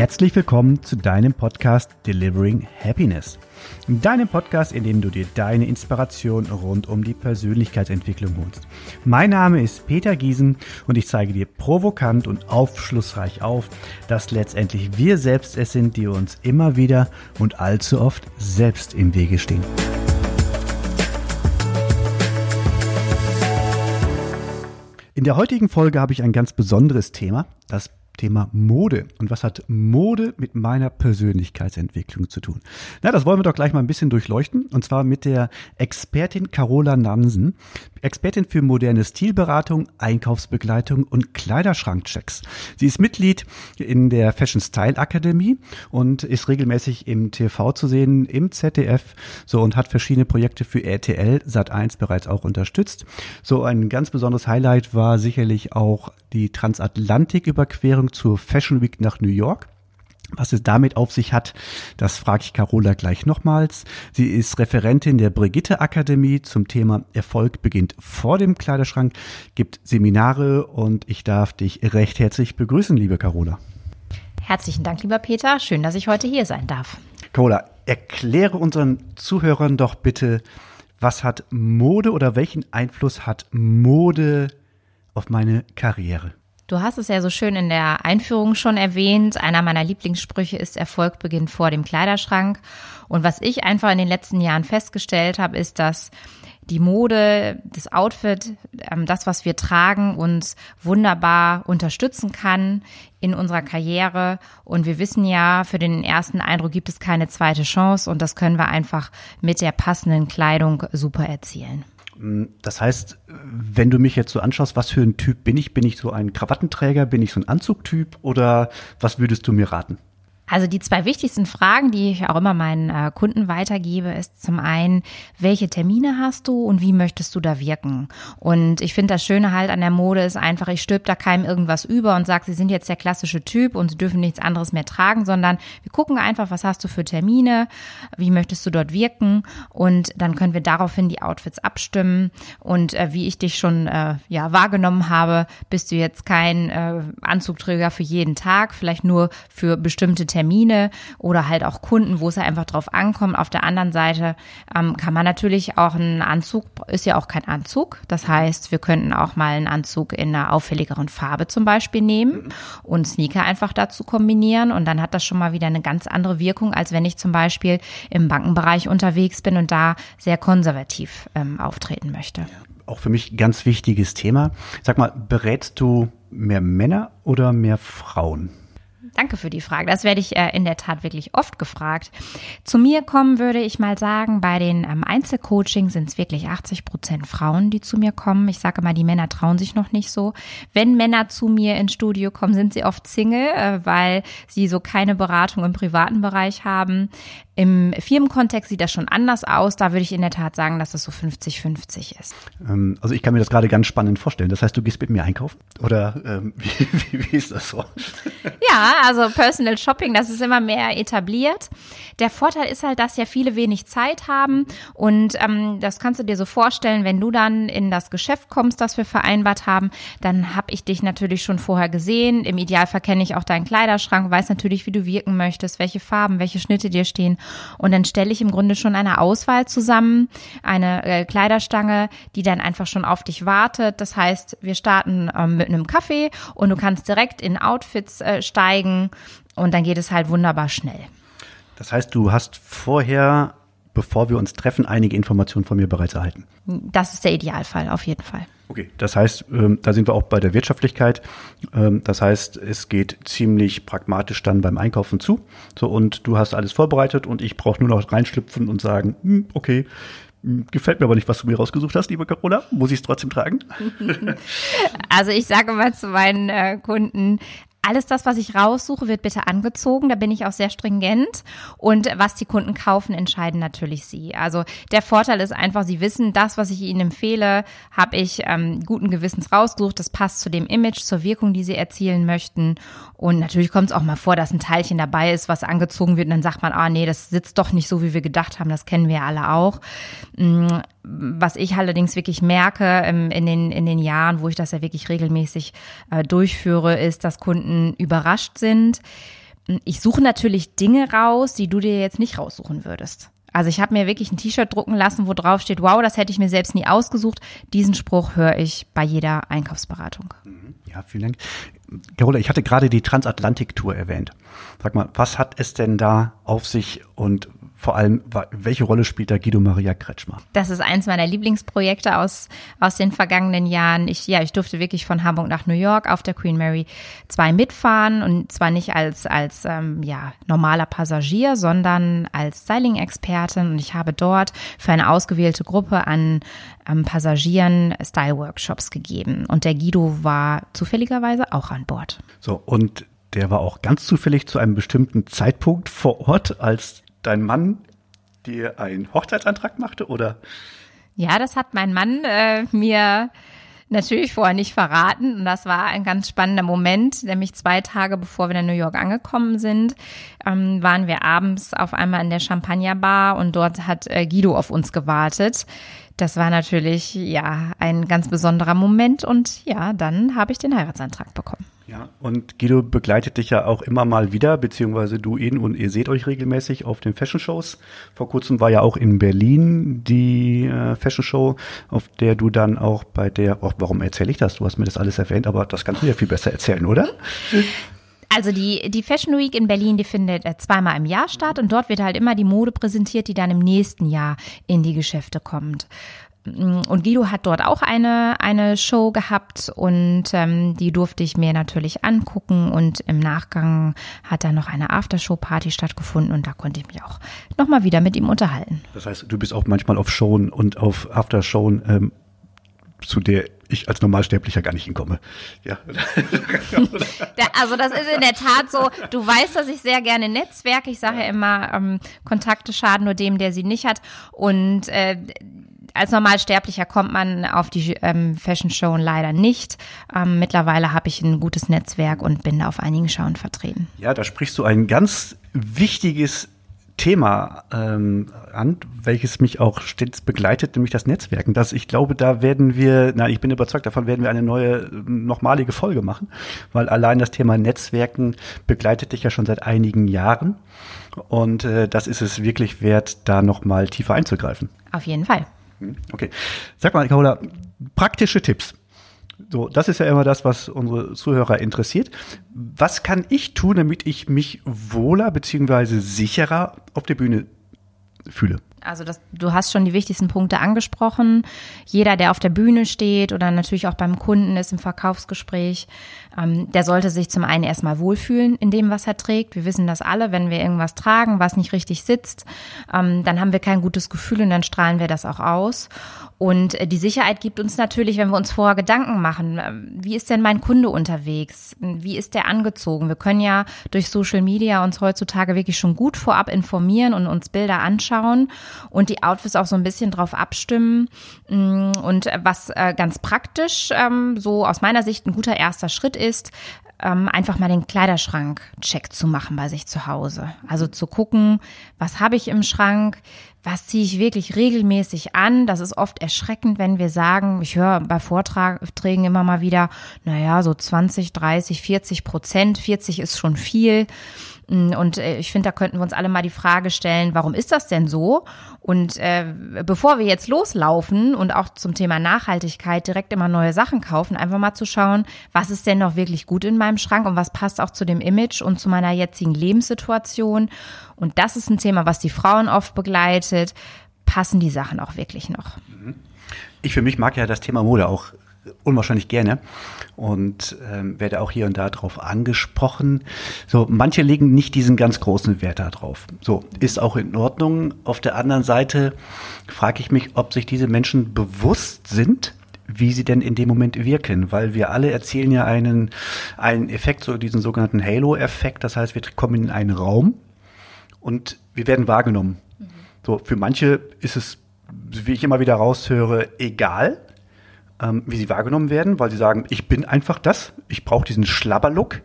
Herzlich willkommen zu deinem Podcast Delivering Happiness. Deinem Podcast, in dem du dir deine Inspiration rund um die Persönlichkeitsentwicklung holst. Mein Name ist Peter Giesen und ich zeige dir provokant und aufschlussreich auf, dass letztendlich wir selbst es sind, die uns immer wieder und allzu oft selbst im Wege stehen. In der heutigen Folge habe ich ein ganz besonderes Thema, das Thema Mode. Und was hat Mode mit meiner Persönlichkeitsentwicklung zu tun? Na, das wollen wir doch gleich mal ein bisschen durchleuchten. Und zwar mit der Expertin Carola Nansen. Expertin für moderne Stilberatung, Einkaufsbegleitung und Kleiderschrankchecks. Sie ist Mitglied in der Fashion Style Akademie und ist regelmäßig im TV zu sehen, im ZDF, so und hat verschiedene Projekte für RTL Sat1 bereits auch unterstützt. So ein ganz besonderes Highlight war sicherlich auch die Transatlantiküberquerung zur Fashion Week nach New York. Was es damit auf sich hat, das frage ich Carola gleich nochmals. Sie ist Referentin der Brigitte Akademie zum Thema Erfolg beginnt vor dem Kleiderschrank, gibt Seminare und ich darf dich recht herzlich begrüßen, liebe Carola. Herzlichen Dank, lieber Peter. Schön, dass ich heute hier sein darf. Carola, erkläre unseren Zuhörern doch bitte, was hat Mode oder welchen Einfluss hat Mode auf meine Karriere? Du hast es ja so schön in der Einführung schon erwähnt. Einer meiner Lieblingssprüche ist Erfolg beginnt vor dem Kleiderschrank. Und was ich einfach in den letzten Jahren festgestellt habe, ist, dass die Mode, das Outfit, ähm, das, was wir tragen, uns wunderbar unterstützen kann in unserer Karriere. Und wir wissen ja, für den ersten Eindruck gibt es keine zweite Chance und das können wir einfach mit der passenden Kleidung super erzielen. Das heißt, wenn du mich jetzt so anschaust, was für ein Typ bin ich? Bin ich so ein Krawattenträger? Bin ich so ein Anzugtyp? Oder was würdest du mir raten? Also die zwei wichtigsten Fragen, die ich auch immer meinen äh, Kunden weitergebe, ist zum einen, welche Termine hast du und wie möchtest du da wirken? Und ich finde das Schöne halt an der Mode ist einfach, ich stülp da keinem irgendwas über und sage, sie sind jetzt der klassische Typ und sie dürfen nichts anderes mehr tragen, sondern wir gucken einfach, was hast du für Termine, wie möchtest du dort wirken und dann können wir daraufhin die Outfits abstimmen und äh, wie ich dich schon äh, ja wahrgenommen habe, bist du jetzt kein äh, Anzugträger für jeden Tag, vielleicht nur für bestimmte Termine Termine oder halt auch Kunden, wo es ja einfach drauf ankommt. Auf der anderen Seite ähm, kann man natürlich auch einen Anzug, ist ja auch kein Anzug. Das heißt, wir könnten auch mal einen Anzug in einer auffälligeren Farbe zum Beispiel nehmen und Sneaker einfach dazu kombinieren. Und dann hat das schon mal wieder eine ganz andere Wirkung, als wenn ich zum Beispiel im Bankenbereich unterwegs bin und da sehr konservativ ähm, auftreten möchte. Auch für mich ganz wichtiges Thema. Sag mal, berätst du mehr Männer oder mehr Frauen? Danke für die Frage. Das werde ich äh, in der Tat wirklich oft gefragt. Zu mir kommen würde ich mal sagen, bei den ähm, Einzelcoaching sind es wirklich 80 Prozent Frauen, die zu mir kommen. Ich sage mal, die Männer trauen sich noch nicht so. Wenn Männer zu mir ins Studio kommen, sind sie oft Single, äh, weil sie so keine Beratung im privaten Bereich haben. Im Firmenkontext sieht das schon anders aus. Da würde ich in der Tat sagen, dass das so 50-50 ist. Ähm, also ich kann mir das gerade ganz spannend vorstellen. Das heißt, du gehst mit mir einkaufen? Oder ähm, wie, wie, wie ist das so? Ja, also Personal Shopping, das ist immer mehr etabliert. Der Vorteil ist halt, dass ja viele wenig Zeit haben und ähm, das kannst du dir so vorstellen, wenn du dann in das Geschäft kommst, das wir vereinbart haben, dann habe ich dich natürlich schon vorher gesehen. Im Idealfall kenne ich auch deinen Kleiderschrank, weiß natürlich, wie du wirken möchtest, welche Farben, welche Schnitte dir stehen und dann stelle ich im Grunde schon eine Auswahl zusammen, eine äh, Kleiderstange, die dann einfach schon auf dich wartet. Das heißt, wir starten ähm, mit einem Kaffee und du kannst direkt in Outfits äh, steigen und dann geht es halt wunderbar schnell. Das heißt, du hast vorher, bevor wir uns treffen, einige Informationen von mir bereits erhalten. Das ist der Idealfall, auf jeden Fall. Okay, das heißt, ähm, da sind wir auch bei der Wirtschaftlichkeit. Ähm, das heißt, es geht ziemlich pragmatisch dann beim Einkaufen zu. So, und du hast alles vorbereitet und ich brauche nur noch reinschlüpfen und sagen, hm, okay, hm, Gefällt mir aber nicht, was du mir rausgesucht hast, liebe Carola. Muss ich es trotzdem tragen? Also ich sage mal zu meinen äh, Kunden, alles das, was ich raussuche, wird bitte angezogen. Da bin ich auch sehr stringent. Und was die Kunden kaufen, entscheiden natürlich sie. Also der Vorteil ist einfach, sie wissen, das, was ich ihnen empfehle, habe ich ähm, guten Gewissens rausgesucht. Das passt zu dem Image, zur Wirkung, die sie erzielen möchten. Und natürlich kommt es auch mal vor, dass ein Teilchen dabei ist, was angezogen wird. Und dann sagt man, ah nee, das sitzt doch nicht so, wie wir gedacht haben. Das kennen wir alle auch. Mm, was ich allerdings wirklich merke ähm, in, den, in den Jahren, wo ich das ja wirklich regelmäßig äh, durchführe, ist, dass Kunden überrascht sind Ich suche natürlich Dinge raus, die du dir jetzt nicht raussuchen würdest. Also ich habe mir wirklich ein T-Shirt drucken lassen, wo drauf steht, wow, das hätte ich mir selbst nie ausgesucht. Diesen Spruch höre ich bei jeder Einkaufsberatung. Ja, vielen Dank. Carola, ich hatte gerade die Transatlantik-Tour erwähnt. Sag mal, was hat es denn da auf sich und vor allem, welche Rolle spielt da Guido Maria Kretschmer? Das ist eins meiner Lieblingsprojekte aus, aus den vergangenen Jahren. Ich, ja, ich durfte wirklich von Hamburg nach New York auf der Queen Mary 2 mitfahren und zwar nicht als, als ähm, ja, normaler Passagier, sondern als Styling-Expertin und ich habe dort für eine ausgewählte Gruppe an ähm, Passagieren Style-Workshops gegeben und der Guido war zufälligerweise auch an Bord. So, und der war auch ganz zufällig zu einem bestimmten Zeitpunkt vor Ort, als dein Mann dir einen Hochzeitsantrag machte, oder? Ja, das hat mein Mann äh, mir natürlich vorher nicht verraten. Und das war ein ganz spannender Moment, nämlich zwei Tage bevor wir in New York angekommen sind, ähm, waren wir abends auf einmal in der Champagnerbar und dort hat äh, Guido auf uns gewartet. Das war natürlich ja ein ganz besonderer Moment und ja, dann habe ich den Heiratsantrag bekommen. Ja, und Guido begleitet dich ja auch immer mal wieder, beziehungsweise du ihn und ihr seht euch regelmäßig auf den Fashion Shows. Vor kurzem war ja auch in Berlin die äh, Fashion Show, auf der du dann auch bei der, oh, warum erzähle ich das? Du hast mir das alles erwähnt, aber das kannst du ja viel besser erzählen, oder? Also die, die Fashion Week in Berlin, die findet äh, zweimal im Jahr statt und dort wird halt immer die Mode präsentiert, die dann im nächsten Jahr in die Geschäfte kommt. Mm, und Guido hat dort auch eine, eine Show gehabt und ähm, die durfte ich mir natürlich angucken und im Nachgang hat da noch eine Aftershow-Party stattgefunden und da konnte ich mich auch nochmal wieder mit ihm unterhalten. Das heißt, du bist auch manchmal auf Showen und auf Aftershow, ähm, zu der ich als Normalsterblicher gar nicht hinkomme. Ja. also das ist in der Tat so. Du weißt, dass ich sehr gerne netzwerke. Ich sage ja immer, ähm, Kontakte schaden nur dem, der sie nicht hat. Und äh, als Normalsterblicher kommt man auf die ähm, Fashion Show leider nicht. Ähm, mittlerweile habe ich ein gutes Netzwerk und bin da auf einigen Schauen vertreten. Ja, da sprichst du ein ganz wichtiges Thema ähm, an, welches mich auch stets begleitet, nämlich das Netzwerken. Das, ich glaube, da werden wir, na, ich bin überzeugt, davon werden wir eine neue, nochmalige Folge machen, weil allein das Thema Netzwerken begleitet dich ja schon seit einigen Jahren. Und äh, das ist es wirklich wert, da nochmal tiefer einzugreifen. Auf jeden Fall. Hm, okay. Sag mal, Carola, praktische Tipps. So, das ist ja immer das, was unsere Zuhörer interessiert. Was kann ich tun, damit ich mich wohler bzw. sicherer auf der Bühne fühle? Also das, du hast schon die wichtigsten Punkte angesprochen. Jeder, der auf der Bühne steht oder natürlich auch beim Kunden ist im Verkaufsgespräch, ähm, der sollte sich zum einen erstmal wohlfühlen in dem, was er trägt. Wir wissen das alle, wenn wir irgendwas tragen, was nicht richtig sitzt, ähm, dann haben wir kein gutes Gefühl und dann strahlen wir das auch aus. Und äh, die Sicherheit gibt uns natürlich, wenn wir uns vorher Gedanken machen, äh, wie ist denn mein Kunde unterwegs? Wie ist der angezogen? Wir können ja durch Social Media uns heutzutage wirklich schon gut vorab informieren und uns Bilder anschauen und die Outfits auch so ein bisschen drauf abstimmen. Mm, und was äh, ganz praktisch, ähm, so aus meiner Sicht ein guter erster Schritt ist, ähm, einfach mal den Kleiderschrank-Check zu machen bei sich zu Hause. Also zu gucken, was habe ich im Schrank, was ziehe ich wirklich regelmäßig an. Das ist oft erschreckend, wenn wir sagen, ich höre bei Vorträgen immer mal wieder, naja, so 20, 30, 40 Prozent, 40 ist schon viel. Und äh, ich finde, da könnten wir uns alle mal die Frage stellen, warum ist das denn so? Und äh, bevor wir jetzt loslaufen und auch zum Thema Nachhaltigkeit direkt immer neue Sachen kaufen, einfach mal zu schauen, was ist denn noch wirklich gut in meinem Schrank und was passt auch zu dem Image und zu meiner jetzigen Lebenssituation. Und das ist ein Thema, was die Frauen oft begleitet. Passen die Sachen auch wirklich noch? Ich für mich mag ja das Thema Mode auch unwahrscheinlich gerne und ähm, werde auch hier und da drauf angesprochen. So, manche legen nicht diesen ganz großen Wert darauf. So, ist auch in Ordnung. Auf der anderen Seite frage ich mich, ob sich diese Menschen bewusst sind, wie sie denn in dem Moment wirken, weil wir alle erzählen ja einen, einen Effekt, so diesen sogenannten Halo-Effekt. Das heißt, wir kommen in einen Raum und wir werden wahrgenommen. Mhm. So, für manche ist es, wie ich immer wieder raushöre, egal ähm, wie sie wahrgenommen werden, weil sie sagen, ich bin einfach das, ich brauche diesen Schlabberlook.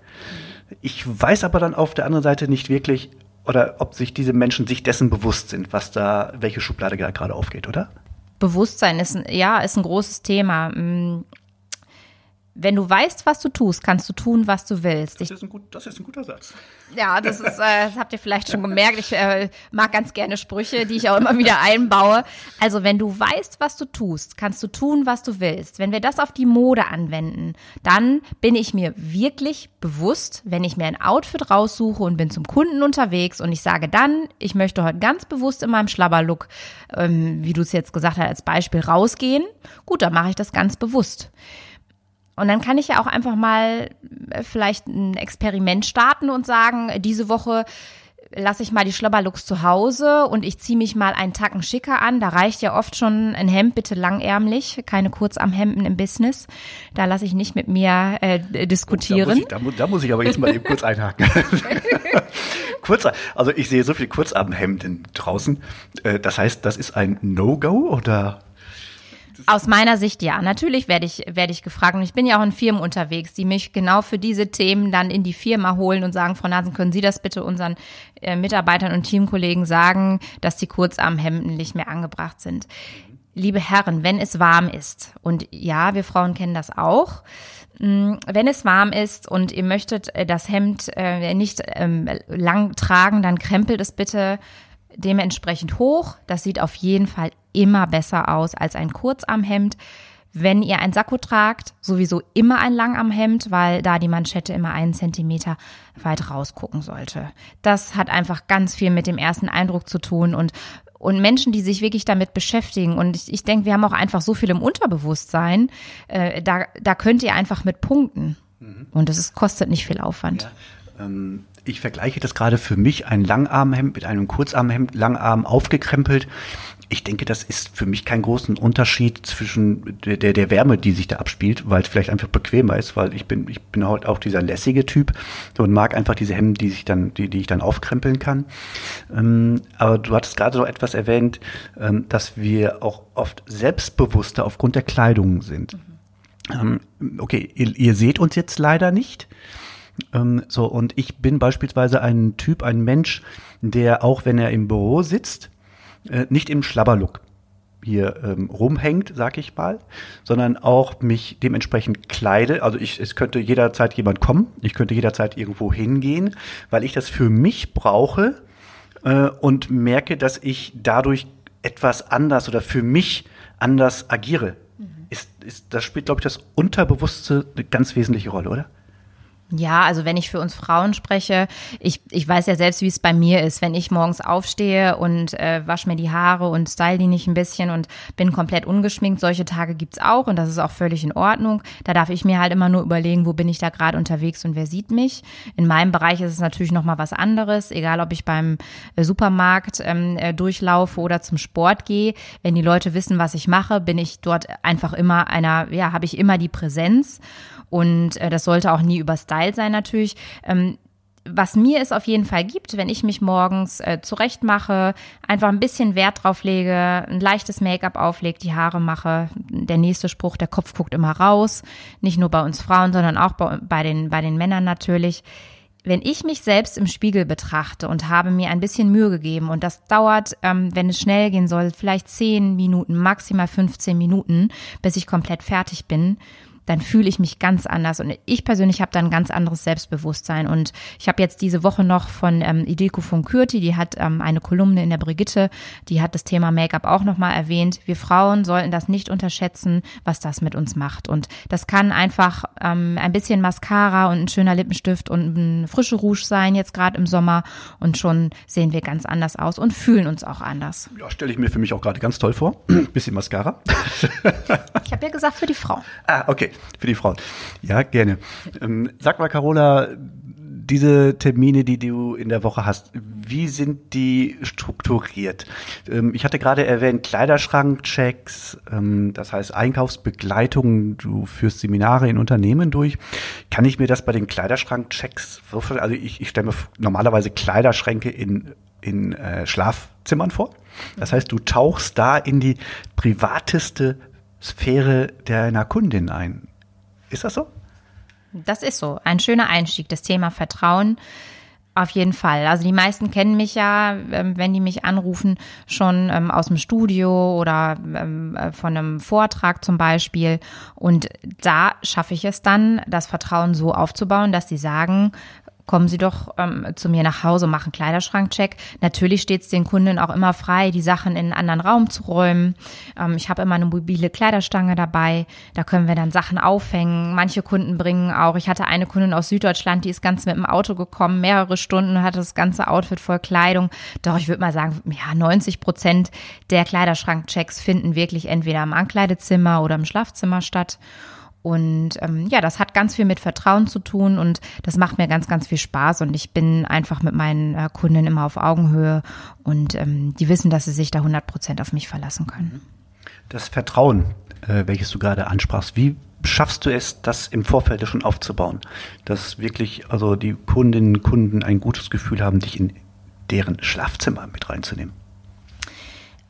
Ich weiß aber dann auf der anderen Seite nicht wirklich, oder ob sich diese Menschen sich dessen bewusst sind, was da, welche Schublade gerade aufgeht, oder? Bewusstsein ist, ja, ist ein großes Thema. Wenn du weißt, was du tust, kannst du tun, was du willst. Das ist ein, gut, das ist ein guter Satz. Ja, das ist, äh, das habt ihr vielleicht schon gemerkt. Ich äh, mag ganz gerne Sprüche, die ich auch immer wieder einbaue. Also wenn du weißt, was du tust, kannst du tun, was du willst. Wenn wir das auf die Mode anwenden, dann bin ich mir wirklich bewusst, wenn ich mir ein Outfit raussuche und bin zum Kunden unterwegs und ich sage dann, ich möchte heute ganz bewusst in meinem Schlabberlook, ähm, wie du es jetzt gesagt hast, als Beispiel rausgehen. Gut, dann mache ich das ganz bewusst. Und dann kann ich ja auch einfach mal äh, vielleicht ein Experiment starten und sagen, diese Woche lasse ich mal die Schlabberlooks zu Hause und ich ziehe mich mal einen Tacken schicker an. Da reicht ja oft schon ein Hemd, bitte langärmlich, keine Kurzarmhemden im Business. Da lasse ich nicht mit mir äh, diskutieren. Da, muss ich, da, da, muss ich aber jetzt mal eben kurz einhaken. Kurzer, also ich sehe so viele Kurzarmhemden draußen. Äh, das heißt, das ist ein No-Go oder aus meiner Sicht ja. Natürlich werde ich, werde ich gefragt. Und ich bin ja auch in Firmen unterwegs, die mich genau für diese Themen dann in die Firma holen und sagen, Frau Nasen, können Sie das bitte unseren äh, Mitarbeitern und Teamkollegen sagen, dass die Kurzarmhemden nicht mehr angebracht sind. Liebe Herren, wenn es warm ist, und ja, wir Frauen kennen das auch, mm, wenn es warm ist und ihr möchtet äh, das Hemd äh, nicht ähm, lang tragen, dann krempelt es bitte dementsprechend hoch. Das sieht auf jeden Fall immer besser aus als ein Kurzarmhemd. Wenn ihr ein Sakko tragt, sowieso immer ein Langarmhemd, weil da die Manschette immer einen Zentimeter weit rausgucken sollte. Das hat einfach ganz viel mit dem ersten Eindruck zu tun und und Menschen, die sich wirklich damit beschäftigen. Und ich, ich denke, wir haben auch einfach so viel im Unterbewusstsein. Äh, da, da könnt ihr einfach mit punkten. Mhm. Und das ist, kostet nicht viel Aufwand. Ja, ähm, ich vergleiche das gerade für mich, ein Langarmhemd mit einem Kurzarmhemd, Langarm aufgekrempelt ich denke, das ist für mich keinen großen Unterschied zwischen der, der, der Wärme, die sich da abspielt, weil es vielleicht einfach bequemer ist, weil ich bin, ich bin halt auch dieser lässige Typ und mag einfach diese Hemden, die sich dann, die, die ich dann aufkrempeln kann. Ähm, aber du hattest gerade noch etwas erwähnt, ähm, dass wir auch oft selbstbewusster aufgrund der Kleidung sind. Mhm. Ähm, okay, ihr, ihr seht uns jetzt leider nicht. Ähm, so, und ich bin beispielsweise ein Typ, ein Mensch, der auch wenn er im Büro sitzt, äh, nicht im Schlabberlook hier ähm, rumhängt, sag ich mal, sondern auch mich dementsprechend kleide. Also ich, es könnte jederzeit jemand kommen, ich könnte jederzeit irgendwo hingehen, weil ich das für mich brauche äh, und merke, dass ich dadurch etwas anders oder für mich anders agiere. Mhm. Ist, ist, das spielt, glaube ich, das Unterbewusste eine ganz wesentliche Rolle, oder? Ja, also wenn ich für uns Frauen spreche, ich, ich weiß ja selbst, wie es bei mir ist, wenn ich morgens aufstehe und äh, wasche mir die Haare und style die nicht ein bisschen und bin komplett ungeschminkt. Solche Tage gibt's auch und das ist auch völlig in Ordnung. Da darf ich mir halt immer nur überlegen, wo bin ich da gerade unterwegs und wer sieht mich. In meinem Bereich ist es natürlich nochmal was anderes, egal ob ich beim äh, Supermarkt ähm, äh, durchlaufe oder zum Sport gehe. Wenn die Leute wissen, was ich mache, bin ich dort einfach immer einer, ja, habe ich immer die Präsenz. Und äh, das sollte auch nie über Style sein natürlich. Ähm, was mir es auf jeden Fall gibt, wenn ich mich morgens äh, zurecht mache, einfach ein bisschen Wert drauf lege, ein leichtes Make-up auflege, die Haare mache. Der nächste Spruch, der Kopf guckt immer raus. Nicht nur bei uns Frauen, sondern auch bei, bei, den, bei den Männern natürlich. Wenn ich mich selbst im Spiegel betrachte und habe mir ein bisschen Mühe gegeben und das dauert, ähm, wenn es schnell gehen soll, vielleicht 10 Minuten, maximal 15 Minuten, bis ich komplett fertig bin, dann fühle ich mich ganz anders. Und ich persönlich habe da ein ganz anderes Selbstbewusstsein. Und ich habe jetzt diese Woche noch von ähm, Ideko von Kürti, die hat ähm, eine Kolumne in der Brigitte, die hat das Thema Make-up auch nochmal erwähnt. Wir Frauen sollten das nicht unterschätzen, was das mit uns macht. Und das kann einfach ähm, ein bisschen Mascara und ein schöner Lippenstift und ein frische Rouge sein, jetzt gerade im Sommer. Und schon sehen wir ganz anders aus und fühlen uns auch anders. Ja, stelle ich mir für mich auch gerade ganz toll vor. bisschen Mascara. ich habe ja gesagt, für die Frau. Ah, okay für die Frauen. Ja, gerne. Ähm, sag mal, Carola, diese Termine, die du in der Woche hast, wie sind die strukturiert? Ähm, ich hatte gerade erwähnt, Kleiderschrankchecks, ähm, das heißt Einkaufsbegleitung, du führst Seminare in Unternehmen durch. Kann ich mir das bei den Kleiderschrankchecks vorstellen? Also ich, ich stelle mir normalerweise Kleiderschränke in, in äh, Schlafzimmern vor. Das heißt, du tauchst da in die privateste Sphäre deiner Kundin ein. Ist das so? Das ist so. Ein schöner Einstieg, das Thema Vertrauen. Auf jeden Fall. Also die meisten kennen mich ja, ähm, wenn die mich anrufen, schon ähm, aus dem Studio oder ähm, äh, von einem Vortrag zum Beispiel. Und da schaffe ich es dann, das Vertrauen so aufzubauen, dass sie sagen, kommen Sie doch ähm, zu mir nach Hause, machen Kleiderschrankcheck. Natürlich steht es den Kunden auch immer frei, die Sachen in einen anderen Raum zu räumen. Ähm, ich habe immer eine mobile Kleiderstange dabei, da können wir dann Sachen aufhängen. Manche Kunden bringen auch, ich hatte eine Kundin aus Süddeutschland, die ist ganz mit dem Auto gekommen, mehrere Stunden, hatte das ganze Outfit voll Kleidung. Doch ich würde mal sagen, ja, 90 Prozent der Kleiderschrankchecks finden wirklich entweder im Ankleidezimmer oder im Schlafzimmer statt. Und ähm, ja, das hat ganz viel mit Vertrauen zu tun und das macht mir ganz, ganz viel Spaß. Und ich bin einfach mit meinen äh, Kunden immer auf Augenhöhe und ähm, die wissen, dass sie sich da 100 Prozent auf mich verlassen können. Das Vertrauen, äh, welches du gerade ansprachst, wie schaffst du es, das im Vorfeld schon aufzubauen? Dass wirklich also die Kundinnen und Kunden ein gutes Gefühl haben, dich in deren Schlafzimmer mit reinzunehmen?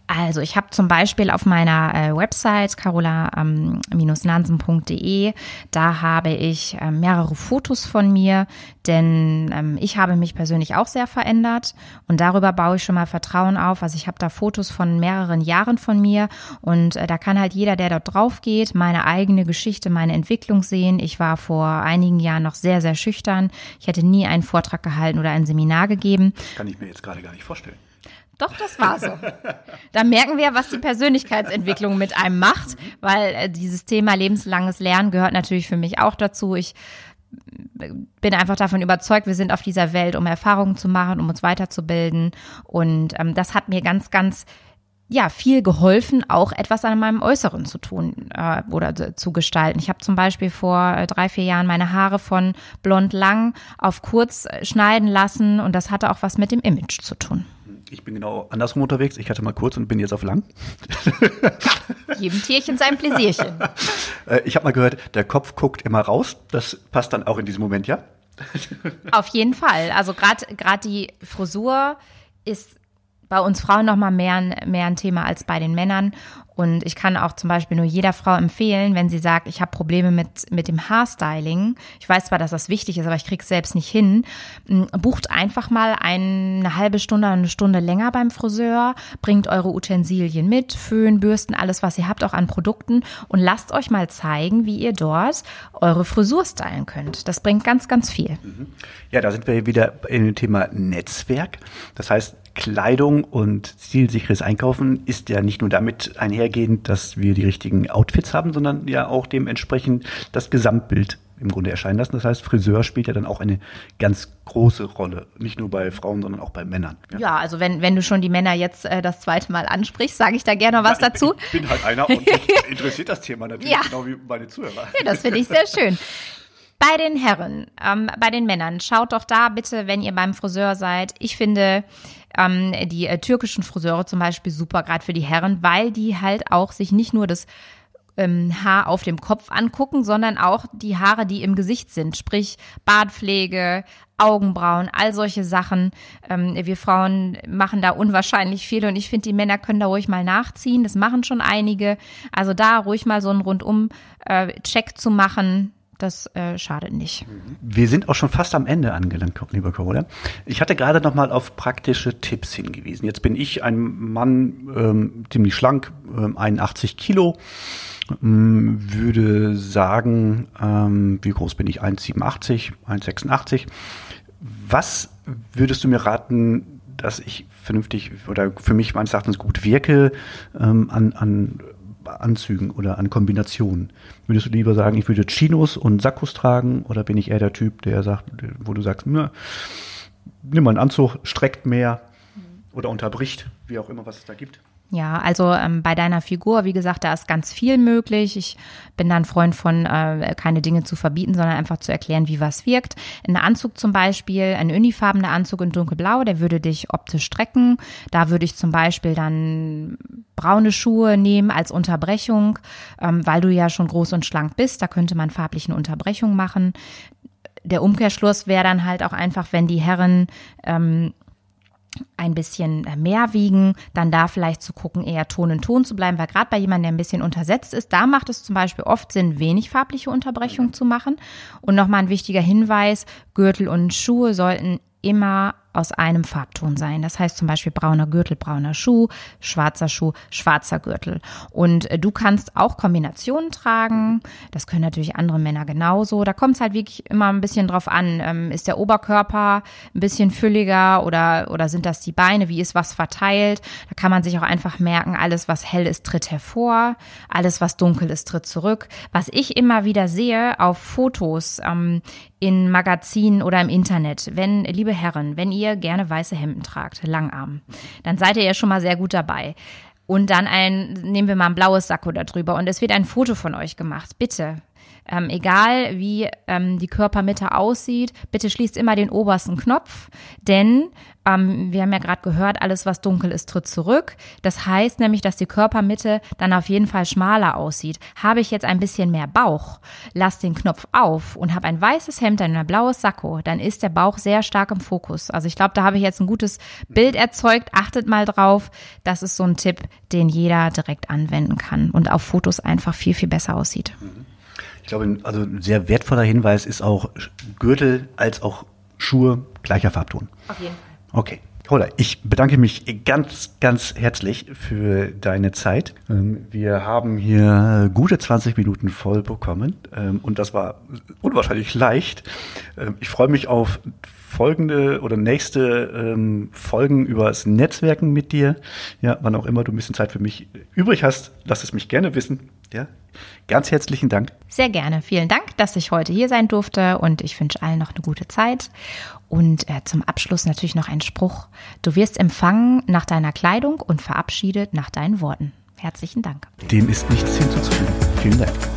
Also ich habe zum Beispiel auf meiner äh, Website carola-nansen.de, da habe ich äh, mehrere Fotos von mir, denn ähm, ich habe mich persönlich auch sehr verändert und darüber baue ich schon mal Vertrauen auf. Also ich habe da Fotos von mehreren Jahren von mir und äh, da kann halt jeder, der dort drauf geht, meine eigene Geschichte, meine Entwicklung sehen. Ich war vor einigen Jahren noch sehr, sehr schüchtern. Ich hätte nie einen Vortrag gehalten oder ein Seminar gegeben. Kann ich mir jetzt gerade gar nicht vorstellen. Doch, das war so. Da merken wir, was die Persönlichkeitsentwicklung mit einem macht, weil äh, dieses Thema lebenslanges Lernen gehört natürlich für mich auch dazu. Ich äh, bin einfach davon überzeugt, wir sind auf dieser Welt, um Erfahrungen zu machen, um uns weiterzubilden. Und ähm, das hat mir ganz, ganz ja, viel geholfen, auch etwas an meinem Äußeren zu tun äh, oder zu gestalten. Ich habe zum Beispiel vor äh, drei, vier Jahren meine Haare von blond lang auf kurz schneiden lassen und das hatte auch was mit dem Image zu tun. Ich bin genau andersrum unterwegs. Ich hatte mal kurz und bin jetzt auf lang. Jedem Tierchen sein Pläsierchen. Äh, ich habe mal gehört, der Kopf guckt immer raus. Das passt dann auch in diesem Moment, ja? Auf jeden Fall. Also gerade gerade die Frisur ist bei uns Frauen noch mal mehr, mehr ein Thema als bei den Männern. Und ich kann auch zum Beispiel nur jeder Frau empfehlen, wenn sie sagt, ich habe Probleme mit, mit dem Haarstyling. Ich weiß zwar, dass das wichtig ist, aber ich krieg's selbst nicht hin. Bucht einfach mal eine halbe Stunde, eine Stunde länger beim Friseur, bringt eure Utensilien mit, Föhn, Bürsten, alles, was ihr habt, auch an Produkten und lasst euch mal zeigen, wie ihr dort eure Frisur stylen könnt. Das bringt ganz, ganz viel. Mhm. Ja, da sind wir wieder in dem Thema Netzwerk. Das heißt, Kleidung und zielsicheres Einkaufen ist ja nicht nur damit einhergehend, dass wir die richtigen Outfits haben, sondern ja auch dementsprechend das Gesamtbild im Grunde erscheinen lassen. Das heißt, Friseur spielt ja dann auch eine ganz große Rolle, nicht nur bei Frauen, sondern auch bei Männern. Ja, ja also wenn, wenn du schon die Männer jetzt äh, das zweite Mal ansprichst, sage ich da gerne noch was ja, dazu. Ich bin halt einer und interessiert das Thema natürlich ja. genau wie meine Zuhörer. Ja, das finde ich sehr schön. Bei den Herren, ähm, bei den Männern, schaut doch da bitte, wenn ihr beim Friseur seid. Ich finde, ähm, die äh, türkischen Friseure zum Beispiel super, gerade für die Herren, weil die halt auch sich nicht nur das ähm, Haar auf dem Kopf angucken, sondern auch die Haare, die im Gesicht sind, sprich Bartpflege, Augenbrauen, all solche Sachen. Ähm, wir Frauen machen da unwahrscheinlich viel und ich finde, die Männer können da ruhig mal nachziehen. Das machen schon einige. Also da ruhig mal so einen Rundum-Check äh, zu machen, das äh, schadet nicht. Wir sind auch schon fast am Ende angelangt, lieber Carola. Ich hatte gerade noch mal auf praktische Tipps hingewiesen. Jetzt bin ich ein Mann, ähm, ziemlich schlank, ähm, 81 Kilo, ähm, würde sagen, ähm, wie groß bin ich? 1,87, 1,86. Was würdest du mir raten, dass ich vernünftig oder für mich meines Erachtens gut wirke ähm, an, an Anzügen oder an Kombinationen? Würdest du lieber sagen, ich würde Chinos und Sakkos tragen oder bin ich eher der Typ, der sagt, wo du sagst, na, nimm mal einen Anzug, streckt mehr oder unterbricht, wie auch immer, was es da gibt? Ja, also ähm, bei deiner Figur, wie gesagt, da ist ganz viel möglich. Ich bin dann Freund von, äh, keine Dinge zu verbieten, sondern einfach zu erklären, wie was wirkt. Ein Anzug zum Beispiel, ein unifarbener Anzug in dunkelblau, der würde dich optisch strecken. Da würde ich zum Beispiel dann braune Schuhe nehmen als Unterbrechung, ähm, weil du ja schon groß und schlank bist. Da könnte man farblich eine Unterbrechung machen. Der Umkehrschluss wäre dann halt auch einfach, wenn die Herren ähm, ein bisschen mehr wiegen, dann da vielleicht zu gucken, eher Ton in Ton zu bleiben, weil gerade bei jemandem, der ein bisschen untersetzt ist, da macht es zum Beispiel oft Sinn, wenig farbliche Unterbrechung zu machen. Und nochmal ein wichtiger Hinweis, Gürtel und Schuhe sollten immer aus einem Farbton sein. Das heißt zum Beispiel brauner Gürtel, brauner Schuh, schwarzer Schuh, schwarzer Gürtel. Und äh, du kannst auch Kombinationen tragen. Das können natürlich andere Männer genauso. Da kommt es halt wirklich immer ein bisschen drauf an. Ähm, ist der Oberkörper ein bisschen fülliger oder, oder sind das die Beine? Wie ist was verteilt? Da kann man sich auch einfach merken, alles, was hell ist, tritt hervor. Alles, was dunkel ist, tritt zurück. Was ich immer wieder sehe auf Fotos ähm, in Magazinen oder im Internet, wenn, liebe Herren, wenn ihr gerne weiße Hemden tragt, Langarm, dann seid ihr ja schon mal sehr gut dabei. Und dann ein, nehmen wir mal ein blaues Sakko darüber und es wird ein Foto von euch gemacht. Bitte ähm, egal wie ähm, die Körpermitte aussieht, bitte schließt immer den obersten Knopf, denn ähm, wir haben ja gerade gehört, alles was dunkel ist, tritt zurück. Das heißt nämlich, dass die Körpermitte dann auf jeden Fall schmaler aussieht. Habe ich jetzt ein bisschen mehr Bauch, lass den Knopf auf und habe ein weißes Hemd, ein blaues Sakko, dann ist der Bauch sehr stark im Fokus. Also ich glaube, da habe ich jetzt ein gutes Bild erzeugt. Achtet mal drauf. Das ist so ein Tipp, den jeder direkt anwenden kann und auf Fotos einfach viel, viel besser aussieht. Mhm. Ich glaube, also ein sehr wertvoller Hinweis ist auch Gürtel als auch Schuhe gleicher Farbton. Auf jeden Fall. Okay. Hola, ich bedanke mich ganz, ganz herzlich für deine Zeit. Ähm, wir haben hier gute 20 Minuten voll bekommen ähm, und das war unwahrscheinlich leicht. Ähm, ich freue mich auf folgende oder nächste Folgen über das Netzwerken mit dir. Ja, wann auch immer du ein bisschen Zeit für mich übrig hast, lass es mich gerne wissen. Ja, ganz herzlichen Dank. Sehr gerne. Vielen Dank, dass ich heute hier sein durfte und ich wünsche allen noch eine gute Zeit. Und äh, zum Abschluss natürlich noch ein Spruch. Du wirst empfangen nach deiner Kleidung und verabschiedet nach deinen Worten. Herzlichen Dank. Dem ist nichts hinzuzufügen. Vielen Dank.